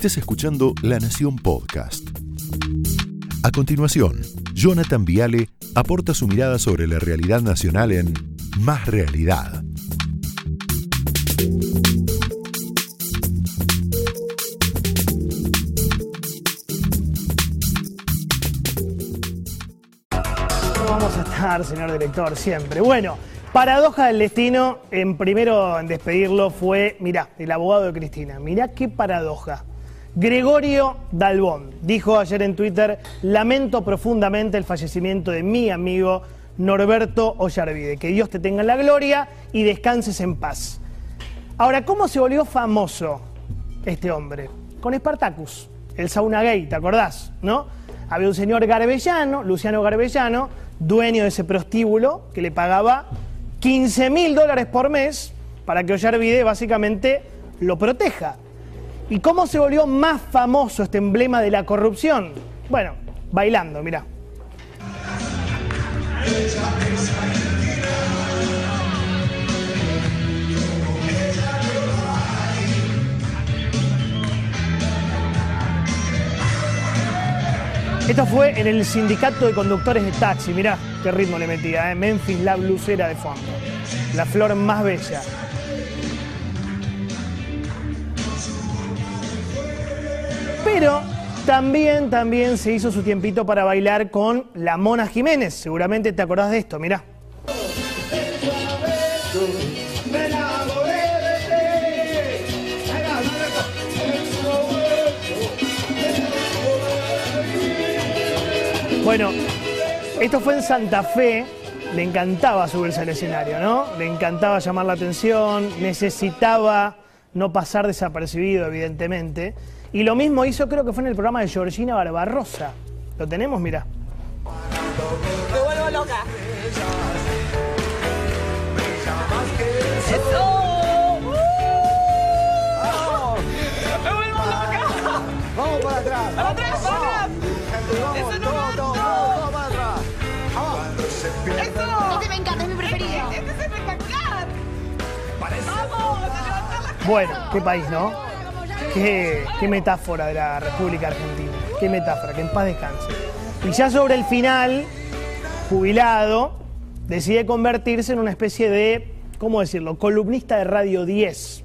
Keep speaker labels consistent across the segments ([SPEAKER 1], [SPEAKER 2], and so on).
[SPEAKER 1] Estés escuchando La Nación Podcast. A continuación, Jonathan Viale aporta su mirada sobre la realidad nacional en Más Realidad.
[SPEAKER 2] vamos a estar, señor director, siempre. Bueno, paradoja del destino, en primero en despedirlo fue, mirá, el abogado de Cristina. Mirá qué paradoja. Gregorio Dalbón dijo ayer en Twitter, lamento profundamente el fallecimiento de mi amigo Norberto Ollarvide. Que Dios te tenga en la gloria y descanses en paz. Ahora, ¿cómo se volvió famoso este hombre? Con Spartacus, el sauna gay, ¿te acordás? ¿No? Había un señor Garbellano, Luciano Garbellano, dueño de ese prostíbulo, que le pagaba 15 mil dólares por mes para que Ollarvide básicamente lo proteja. ¿Y cómo se volvió más famoso este emblema de la corrupción? Bueno, bailando, mirá. Esto fue en el sindicato de conductores de taxi. Mirá qué ritmo le metía, ¿eh? Memphis, la blusera de fondo. La flor más bella. Pero también, también se hizo su tiempito para bailar con la Mona Jiménez. Seguramente te acordás de esto, mirá. Bueno, esto fue en Santa Fe. Le encantaba subirse al escenario, ¿no? Le encantaba llamar la atención, necesitaba no pasar desapercibido, evidentemente. Y lo mismo hizo, creo que fue en el programa de Georgina Barbarosa. ¿Lo tenemos? Mirá.
[SPEAKER 3] Me vuelvo loca. ¡Eso! ¡Uh! ¡Me vuelvo loca!
[SPEAKER 4] Vamos para atrás.
[SPEAKER 3] ¡Para atrás, para atrás!
[SPEAKER 4] Vamos,
[SPEAKER 3] ¡Eso no
[SPEAKER 4] todo,
[SPEAKER 3] va,
[SPEAKER 4] todo, para atrás.
[SPEAKER 3] ¡Eso!
[SPEAKER 5] Este me encanta, es mi preferido.
[SPEAKER 3] ¡Este es espectacular! ¡Vamos! ¡A levantar las
[SPEAKER 2] Bueno, qué país, ¿no? Qué, metáfora de la República Argentina. Qué metáfora, que en paz descanse. Y ya sobre el final, jubilado, decide convertirse en una especie de, ¿cómo decirlo?, columnista de Radio 10.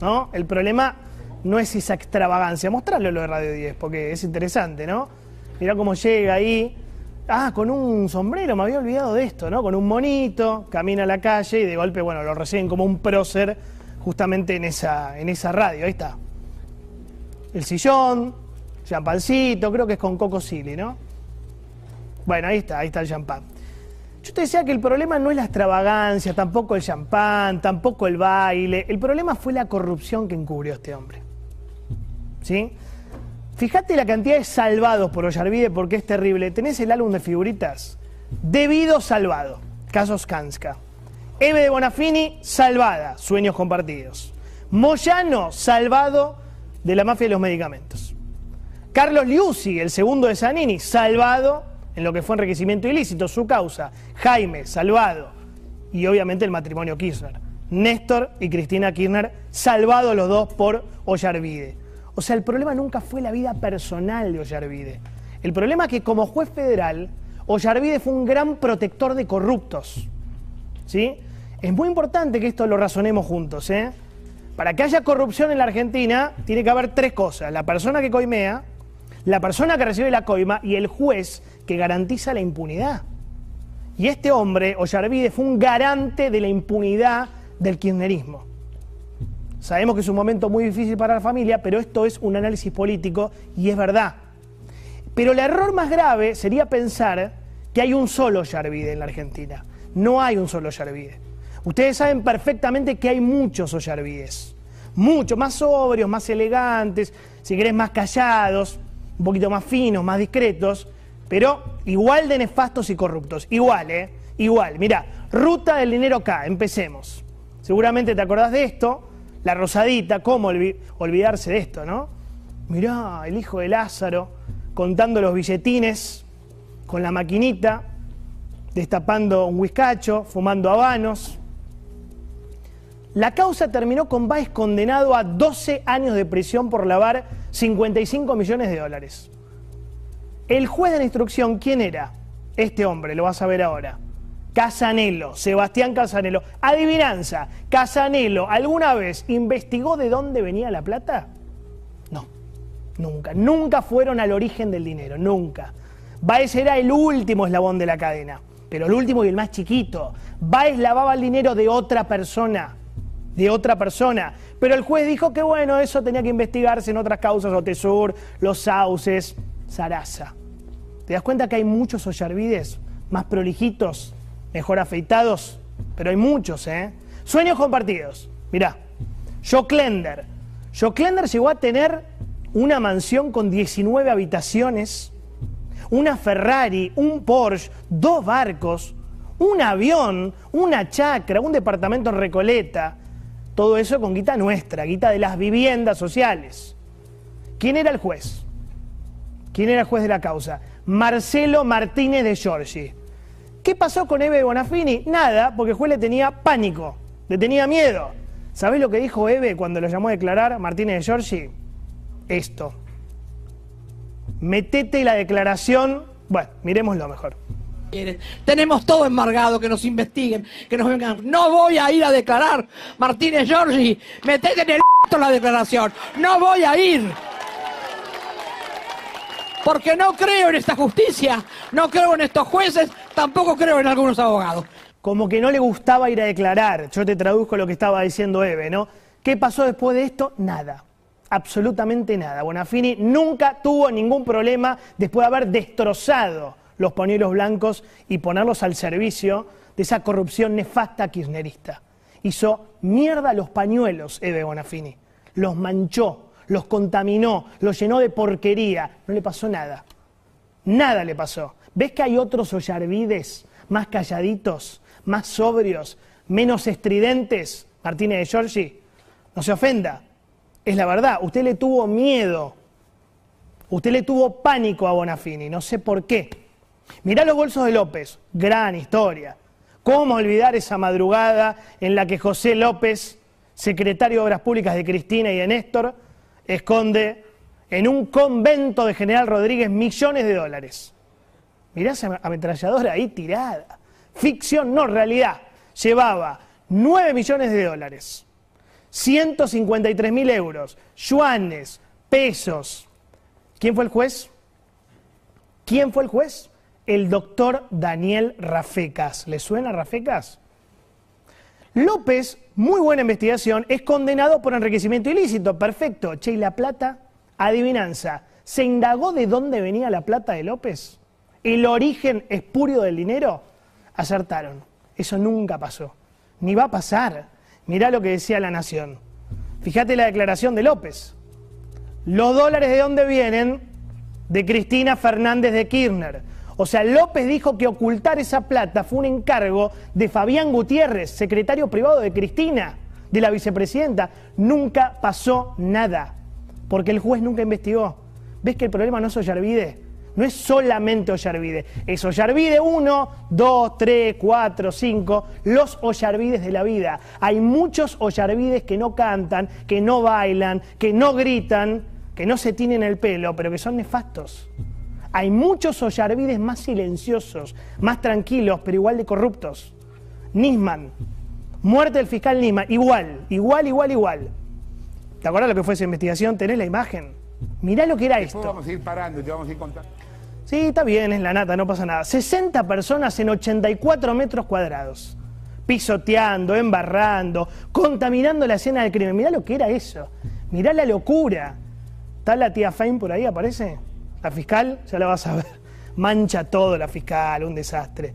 [SPEAKER 2] ¿No? El problema no es esa extravagancia. Mostrarle lo de Radio 10, porque es interesante, ¿no? Mirá cómo llega ahí. Ah, con un sombrero, me había olvidado de esto, ¿no? Con un monito, camina a la calle y de golpe, bueno, lo reciben como un prócer justamente en esa, en esa radio. Ahí está. El sillón, champancito, creo que es con Coco Silly, ¿no? Bueno, ahí está, ahí está el champán. Yo te decía que el problema no es la extravagancia, tampoco el champán, tampoco el baile. El problema fue la corrupción que encubrió este hombre. ¿Sí? Fíjate la cantidad de salvados por Ollarvide porque es terrible. Tenés el álbum de figuritas. Debido salvado. Casos Kanska. Eve de Bonafini, salvada. Sueños compartidos. Moyano, salvado de la mafia de los medicamentos. Carlos Liuzzi, el segundo de Zanini, salvado en lo que fue enriquecimiento ilícito, su causa. Jaime, salvado. Y obviamente el matrimonio Kirchner. Néstor y Cristina Kirchner, salvados los dos por Ollarvide. O sea, el problema nunca fue la vida personal de Ollarvide. El problema es que como juez federal, Ollarvide fue un gran protector de corruptos. ¿Sí? Es muy importante que esto lo razonemos juntos, ¿eh? Para que haya corrupción en la Argentina, tiene que haber tres cosas. La persona que coimea, la persona que recibe la coima y el juez que garantiza la impunidad. Y este hombre, Ollarvide, fue un garante de la impunidad del kirchnerismo. Sabemos que es un momento muy difícil para la familia, pero esto es un análisis político y es verdad. Pero el error más grave sería pensar que hay un solo Ollarvide en la Argentina. No hay un solo Ollarvide. Ustedes saben perfectamente que hay muchos Ollarvides. Muchos, más sobrios, más elegantes, si querés más callados, un poquito más finos, más discretos, pero igual de nefastos y corruptos. Igual, ¿eh? Igual. Mira, ruta del dinero acá, empecemos. Seguramente te acordás de esto, la rosadita, ¿cómo olvi- olvidarse de esto, no? Mirá, el hijo de Lázaro contando los billetines con la maquinita, destapando un whiskacho, fumando habanos. La causa terminó con Baez condenado a 12 años de prisión por lavar 55 millones de dólares. El juez de la instrucción, ¿quién era? Este hombre, lo vas a ver ahora. Casanelo, Sebastián Casanelo. Adivinanza, Casanelo, ¿alguna vez investigó de dónde venía la plata? No, nunca. Nunca fueron al origen del dinero, nunca. Baez era el último eslabón de la cadena, pero el último y el más chiquito. Baez lavaba el dinero de otra persona, de otra persona. Pero el juez dijo que bueno, eso tenía que investigarse en otras causas, Otesur, los sauces, Sarasa. ¿Te das cuenta que hay muchos Ollarvides más prolijitos, mejor afeitados? Pero hay muchos, ¿eh? Sueños compartidos. Mirá. Joe Klender llegó a tener una mansión con 19 habitaciones, una Ferrari, un Porsche, dos barcos, un avión, una chacra, un departamento en Recoleta. Todo eso con guita nuestra, guita de las viviendas sociales. ¿Quién era el juez? ¿Quién era el juez de la causa? Marcelo Martínez de Giorgi. ¿Qué pasó con Eve Bonafini? Nada, porque el juez le tenía pánico, le tenía miedo. ¿Sabés lo que dijo Eve cuando lo llamó a declarar Martínez de Giorgi? Esto. Metete la declaración. Bueno, miremoslo mejor.
[SPEAKER 5] Tenemos todo embargado, que nos investiguen, que nos vengan. No voy a ir a declarar, Martínez Giorgi. Metete en el la declaración. No voy a ir. Porque no creo en esta justicia, no creo en estos jueces, tampoco creo en algunos abogados.
[SPEAKER 2] Como que no le gustaba ir a declarar. Yo te traduzco lo que estaba diciendo Eve, ¿no? ¿Qué pasó después de esto? Nada absolutamente nada. Bonafini nunca tuvo ningún problema después de haber destrozado los pañuelos blancos y ponerlos al servicio de esa corrupción nefasta kirchnerista. Hizo mierda los pañuelos Eve Bonafini, los manchó, los contaminó, los llenó de porquería, no le pasó nada. Nada le pasó. ¿Ves que hay otros Ollarvides más calladitos, más sobrios, menos estridentes? Martínez de Giorgi, no se ofenda, es la verdad. Usted le tuvo miedo, usted le tuvo pánico a Bonafini, no sé por qué. Mirá los bolsos de López, gran historia. ¿Cómo olvidar esa madrugada en la que José López, secretario de Obras Públicas de Cristina y de Néstor, esconde en un convento de General Rodríguez millones de dólares? Mirá esa ametralladora ahí tirada. Ficción, no realidad. Llevaba 9 millones de dólares. 153 mil euros, yuanes, pesos. ¿Quién fue el juez? ¿Quién fue el juez? El doctor Daniel Rafecas. ¿Le suena Rafecas? López, muy buena investigación, es condenado por enriquecimiento ilícito. Perfecto. Che, ¿y la plata? Adivinanza. ¿Se indagó de dónde venía la plata de López? ¿El origen espurio del dinero? Acertaron. Eso nunca pasó. Ni va a pasar. Mirá lo que decía la Nación. Fíjate la declaración de López. Los dólares de dónde vienen? De Cristina Fernández de Kirchner. O sea, López dijo que ocultar esa plata fue un encargo de Fabián Gutiérrez, secretario privado de Cristina, de la vicepresidenta. Nunca pasó nada, porque el juez nunca investigó. ¿Ves que el problema no es Ollarvide? No es solamente Ollarvide, es Ollarvide 1, 2, 3, 4, 5, los Ollarvides de la vida. Hay muchos Ollarvides que no cantan, que no bailan, que no gritan, que no se tienen el pelo, pero que son nefastos. Hay muchos Ollarvides más silenciosos, más tranquilos, pero igual de corruptos. Nisman, muerte del fiscal Nisman, igual, igual, igual, igual. ¿Te acuerdas lo que fue esa investigación? ¿Tenés la imagen? Mirá lo que era esto.
[SPEAKER 6] vamos a ir parando, te vamos a ir contando.
[SPEAKER 2] Sí, está bien, es la nata, no pasa nada. 60 personas en 84 metros cuadrados. Pisoteando, embarrando, contaminando la escena del crimen. Mirá lo que era eso. Mirá la locura. ¿Está la tía Fein por ahí, aparece? La fiscal, ya la vas a ver. Mancha todo la fiscal, un desastre.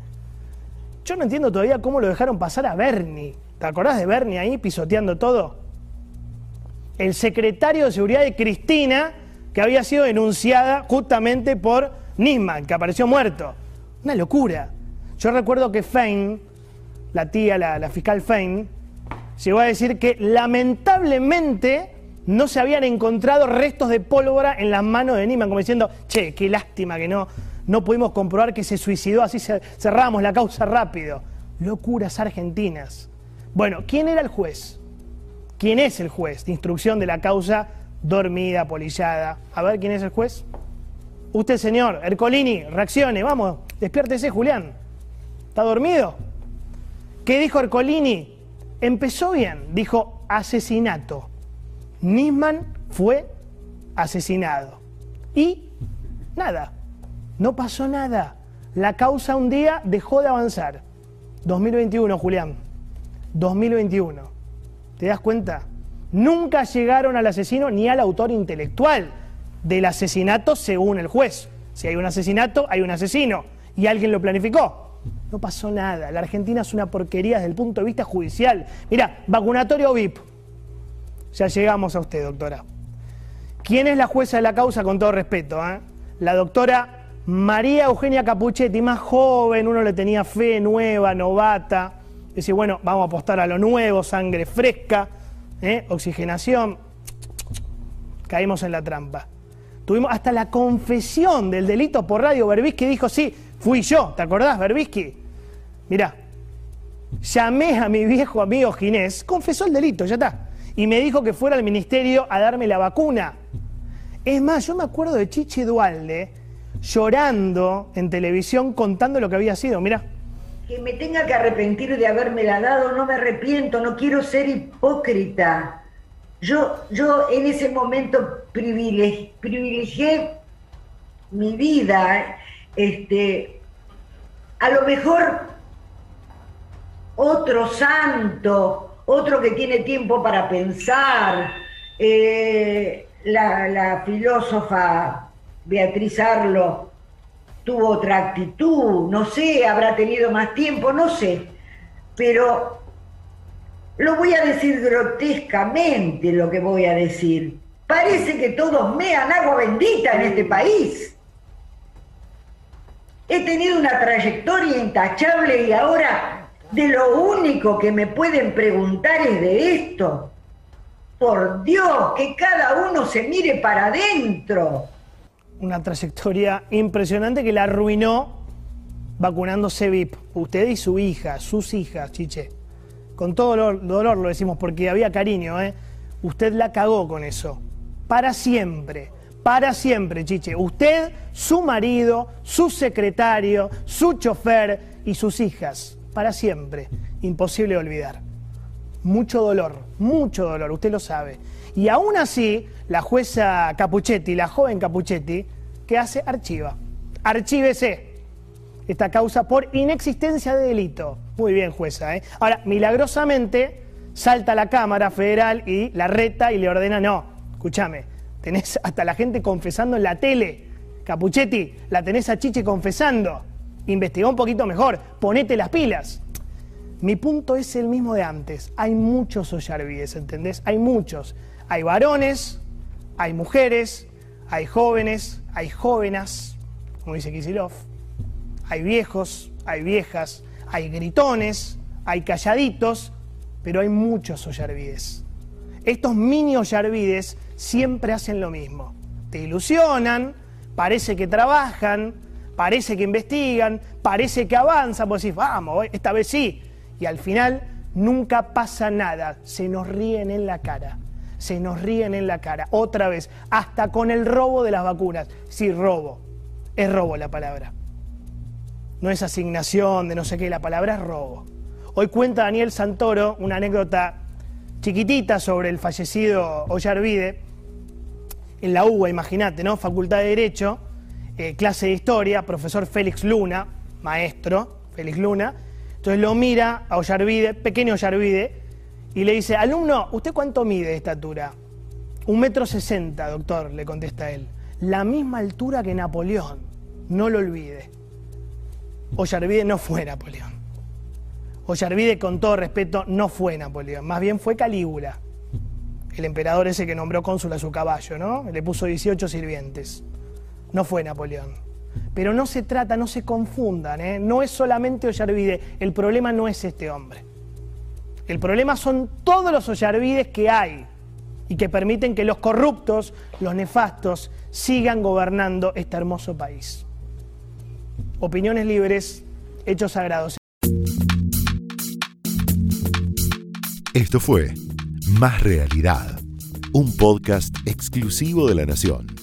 [SPEAKER 2] Yo no entiendo todavía cómo lo dejaron pasar a Bernie. ¿Te acordás de Bernie ahí pisoteando todo? El secretario de Seguridad de Cristina, que había sido denunciada justamente por Nisman, que apareció muerto. Una locura. Yo recuerdo que Fein, la tía, la, fiscal Fein, llegó a decir que lamentablemente no se habían encontrado restos de pólvora en las manos de Nisman, como diciendo, che, qué lástima que no, no pudimos comprobar que se suicidó, así cerramos la causa rápido. Locuras argentinas. Bueno, ¿quién era el juez? quién es el juez de instrucción de la causa dormida, polillada. A ver quién es el juez. Usted, señor, Ercolini, reaccione, vamos, despiértese, Julián. ¿Está dormido? ¿Qué dijo Ercolini? Empezó bien, dijo asesinato. Nisman fue asesinado. Y nada, no pasó nada. La causa un día dejó de avanzar. 2021, Julián. 2021. ¿Te das cuenta? Nunca llegaron al asesino ni al autor intelectual del asesinato según el juez. Si hay un asesinato, hay un asesino. Y alguien lo planificó. No pasó nada. La Argentina es una porquería desde el punto de vista judicial. Mira, vacunatorio VIP. Ya llegamos a usted, doctora. ¿Quién es la jueza de la causa, con todo respeto? Eh? La doctora María Eugenia Capuchetti, más joven, uno le tenía fe, nueva, novata. Dice, bueno, vamos a apostar a lo nuevo, sangre fresca, ¿eh? oxigenación. Caímos en la trampa. Tuvimos hasta la confesión del delito por radio. Berbisky dijo, sí, fui yo. ¿Te acordás, Berbisky? Mirá, llamé a mi viejo amigo Ginés, confesó el delito, ya está. Y me dijo que fuera al ministerio a darme la vacuna. Es más, yo me acuerdo de Chichi Dualde llorando en televisión contando lo que había sido. Mirá.
[SPEAKER 7] Que me tenga que arrepentir de habérmela dado, no me arrepiento, no quiero ser hipócrita. Yo, yo en ese momento privilegié mi vida. Este, a lo mejor otro santo, otro que tiene tiempo para pensar, eh, la, filósofa Beatriz Arlo tuvo otra actitud, no sé, habrá tenido más tiempo, no sé, pero lo voy a decir grotescamente lo que voy a decir. Parece que todos mean agua bendita en este país. He tenido una trayectoria intachable y ahora de lo único que me pueden preguntar es de esto. Por Dios, que cada uno se mire para adentro.
[SPEAKER 2] Una trayectoria impresionante que la arruinó vacunándose VIP. Usted y su hija, sus hijas, chiche. Con todo dolor, dolor lo decimos porque había cariño, ¿eh? Usted la cagó con eso. Para siempre para siempre, Chiche. Usted, su marido, su secretario, su chofer y sus hijas, para siempre. Imposible olvidar. Mucho dolor, mucho dolor, usted lo sabe. Y aún así, la jueza Capuchetti, la joven Capuchetti, ¿qué hace? Archiva. Archívese esta causa por inexistencia de delito. Muy bien, jueza. ¿eh? Ahora, milagrosamente, salta la Cámara Federal y la reta y le ordena, no, escúchame, Tenés hasta la gente confesando en la tele. Capuchetti, la tenés a Chiche confesando. Investigá un poquito mejor, ponete las pilas. Mi punto es el mismo de antes. Hay muchos Ollarvides, ¿entendés? Hay muchos. Hay varones, hay mujeres, hay jóvenes, hay jóvenes, como dice Kisilov. Hay viejos, hay viejas, hay gritones, hay calladitos, pero hay muchos Ollarvides. Estos mini Ollarvides siempre hacen lo mismo. Te ilusionan, parece que trabajan, parece que investigan, parece que avanzan, vos decís, vamos, esta vez sí. Y al final nunca pasa nada, se nos ríen en la cara, se nos ríen en la cara, otra vez, hasta con el robo de las vacunas. Sí, robo, es robo la palabra. No es asignación de no sé qué, la palabra es robo. Hoy cuenta Daniel Santoro una anécdota chiquitita sobre el fallecido Ollarvide, en la UBA, imagínate, ¿no? Facultad de Derecho, eh, clase de Historia, profesor Félix Luna, maestro Félix Luna, entonces lo mira a Ollarvide, pequeño Ollarvide, y le dice, alumno, ¿usted cuánto mide de estatura? Un metro sesenta, doctor, le contesta él. La misma altura que Napoleón, no lo olvide. Ollarvide no fue Napoleón. Ollarvide, con todo respeto, no fue Napoleón, más bien fue Calígula, el emperador ese que nombró cónsul a su caballo, ¿no? Le puso 18 sirvientes. No fue Napoleón. Pero no se trata, no se confundan, ¿eh? no es solamente Ollarvide, el problema no es este hombre. El problema son todos los Ollarvides que hay y que permiten que los corruptos, los nefastos, sigan gobernando este hermoso país. Opiniones libres, hechos sagrados.
[SPEAKER 1] Esto fue Más Realidad, un podcast exclusivo de La Nación.